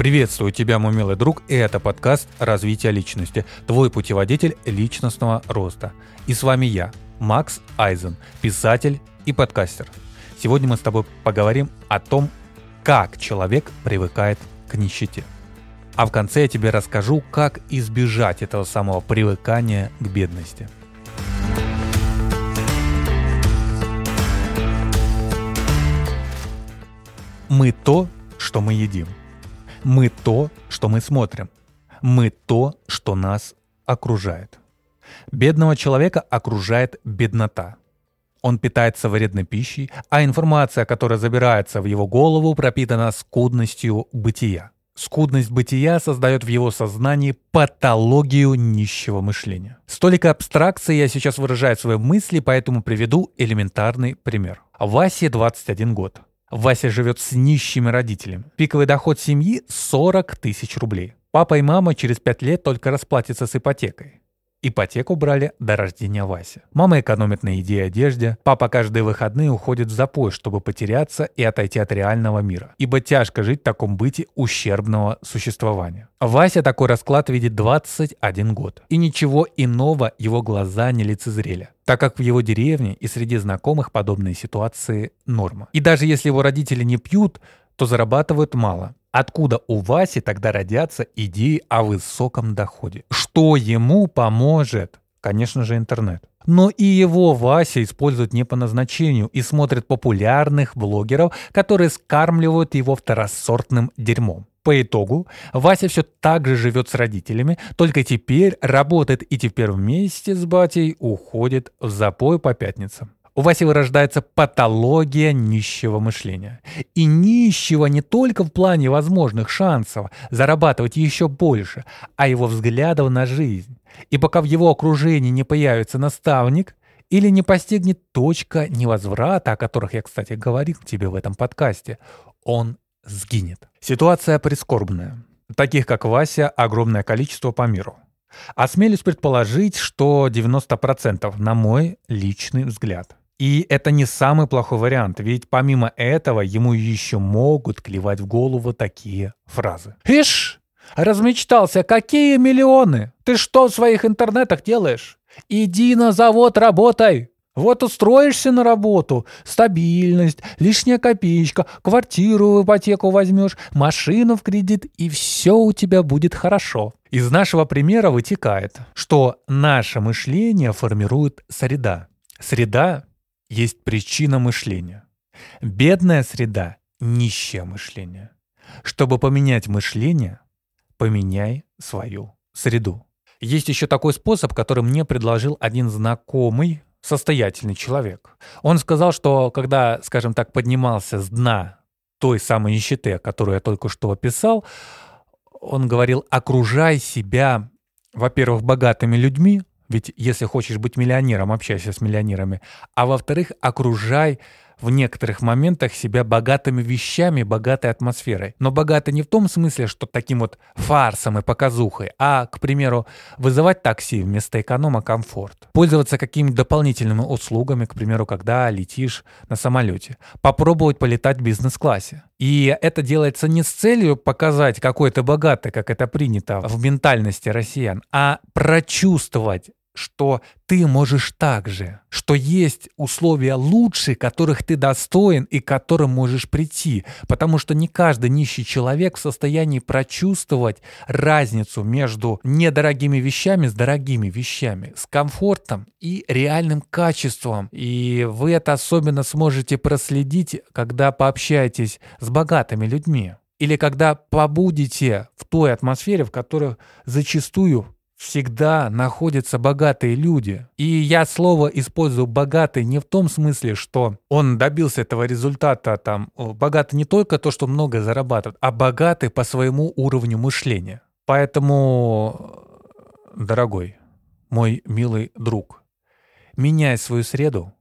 Приветствую тебя, мой милый друг, и это подкаст «Развитие личности», твой путеводитель личностного роста. И с вами я, Макс Айзен, писатель и подкастер. Сегодня мы с тобой поговорим о том, как человек привыкает к нищете. А в конце я тебе расскажу, как избежать этого самого привыкания к бедности. Мы то, что мы едим – мы то, что мы смотрим. Мы то, что нас окружает. Бедного человека окружает беднота. Он питается вредной пищей, а информация, которая забирается в его голову, пропитана скудностью бытия. Скудность бытия создает в его сознании патологию нищего мышления. Столько абстракции я сейчас выражаю свои мысли, поэтому приведу элементарный пример. Васе 21 год. Вася живет с нищими родителями. Пиковый доход семьи 40 тысяч рублей. Папа и мама через 5 лет только расплатятся с ипотекой. Ипотеку брали до рождения Васи. Мама экономит на еде и одежде. Папа каждые выходные уходит в запой, чтобы потеряться и отойти от реального мира. Ибо тяжко жить в таком быте ущербного существования. Вася такой расклад видит 21 год. И ничего иного его глаза не лицезрели так как в его деревне и среди знакомых подобные ситуации норма. И даже если его родители не пьют, то зарабатывают мало. Откуда у Васи тогда родятся идеи о высоком доходе? Что ему поможет? Конечно же, интернет. Но и его Вася использует не по назначению и смотрит популярных блогеров, которые скармливают его второсортным дерьмом. По итогу Вася все так же живет с родителями, только теперь работает и теперь вместе с батей уходит в запой по пятницам. У Васи вырождается патология нищего мышления. И нищего не только в плане возможных шансов зарабатывать еще больше, а его взглядов на жизнь. И пока в его окружении не появится наставник или не постигнет точка невозврата, о которых я, кстати, говорил тебе в этом подкасте, он сгинет. Ситуация прискорбная. Таких, как Вася, огромное количество по миру. Осмелюсь предположить, что 90% на мой личный взгляд. И это не самый плохой вариант, ведь помимо этого ему еще могут клевать в голову такие фразы. «Ишь, размечтался, какие миллионы? Ты что в своих интернетах делаешь? Иди на завод работай!» Вот устроишься на работу, стабильность, лишняя копеечка, квартиру в ипотеку возьмешь, машину в кредит, и все у тебя будет хорошо. Из нашего примера вытекает, что наше мышление формирует среда. Среда есть причина мышления. Бедная среда – нищее мышление. Чтобы поменять мышление, поменяй свою среду. Есть еще такой способ, который мне предложил один знакомый, состоятельный человек. Он сказал, что когда, скажем так, поднимался с дна той самой нищеты, которую я только что описал, он говорил, окружай себя, во-первых, богатыми людьми, ведь если хочешь быть миллионером, общайся с миллионерами. А во-вторых, окружай в некоторых моментах себя богатыми вещами, богатой атмосферой. Но богато не в том смысле, что таким вот фарсом и показухой, а, к примеру, вызывать такси вместо эконома комфорт. Пользоваться какими-то дополнительными услугами, к примеру, когда летишь на самолете. Попробовать полетать в бизнес-классе. И это делается не с целью показать, какой ты богатый, как это принято в ментальности россиян, а прочувствовать что ты можешь так же, что есть условия лучше, которых ты достоин и к которым можешь прийти, потому что не каждый нищий человек в состоянии прочувствовать разницу между недорогими вещами с дорогими вещами, с комфортом и реальным качеством. И вы это особенно сможете проследить, когда пообщаетесь с богатыми людьми. Или когда побудете в той атмосфере, в которой зачастую всегда находятся богатые люди. И я слово использую «богатый» не в том смысле, что он добился этого результата, там, богатый не только то, что много зарабатывает, а богатый по своему уровню мышления. Поэтому, дорогой, мой милый друг, меняй свою среду,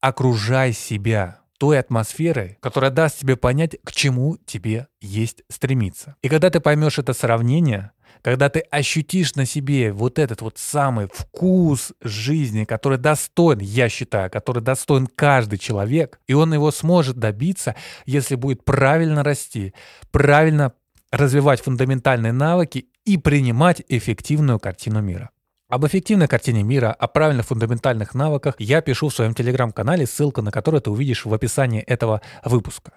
окружай себя той атмосферой, которая даст тебе понять, к чему тебе есть стремиться. И когда ты поймешь это сравнение – когда ты ощутишь на себе вот этот вот самый вкус жизни, который достоин, я считаю, который достоин каждый человек, и он его сможет добиться, если будет правильно расти, правильно развивать фундаментальные навыки и принимать эффективную картину мира. Об эффективной картине мира, о правильных фундаментальных навыках я пишу в своем телеграм-канале, ссылка на который ты увидишь в описании этого выпуска.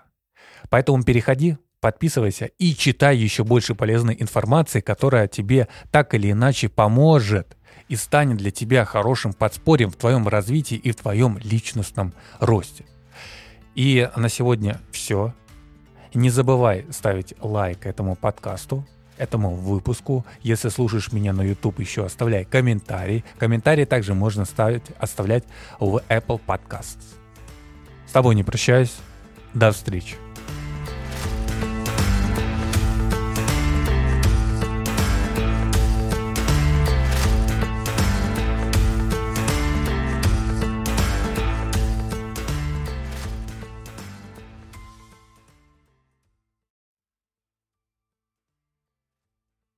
Поэтому переходи, подписывайся и читай еще больше полезной информации, которая тебе так или иначе поможет и станет для тебя хорошим подспорьем в твоем развитии и в твоем личностном росте. И на сегодня все. Не забывай ставить лайк этому подкасту, этому выпуску. Если слушаешь меня на YouTube, еще оставляй комментарий. Комментарии также можно ставить, оставлять в Apple Podcasts. С тобой не прощаюсь. До встречи.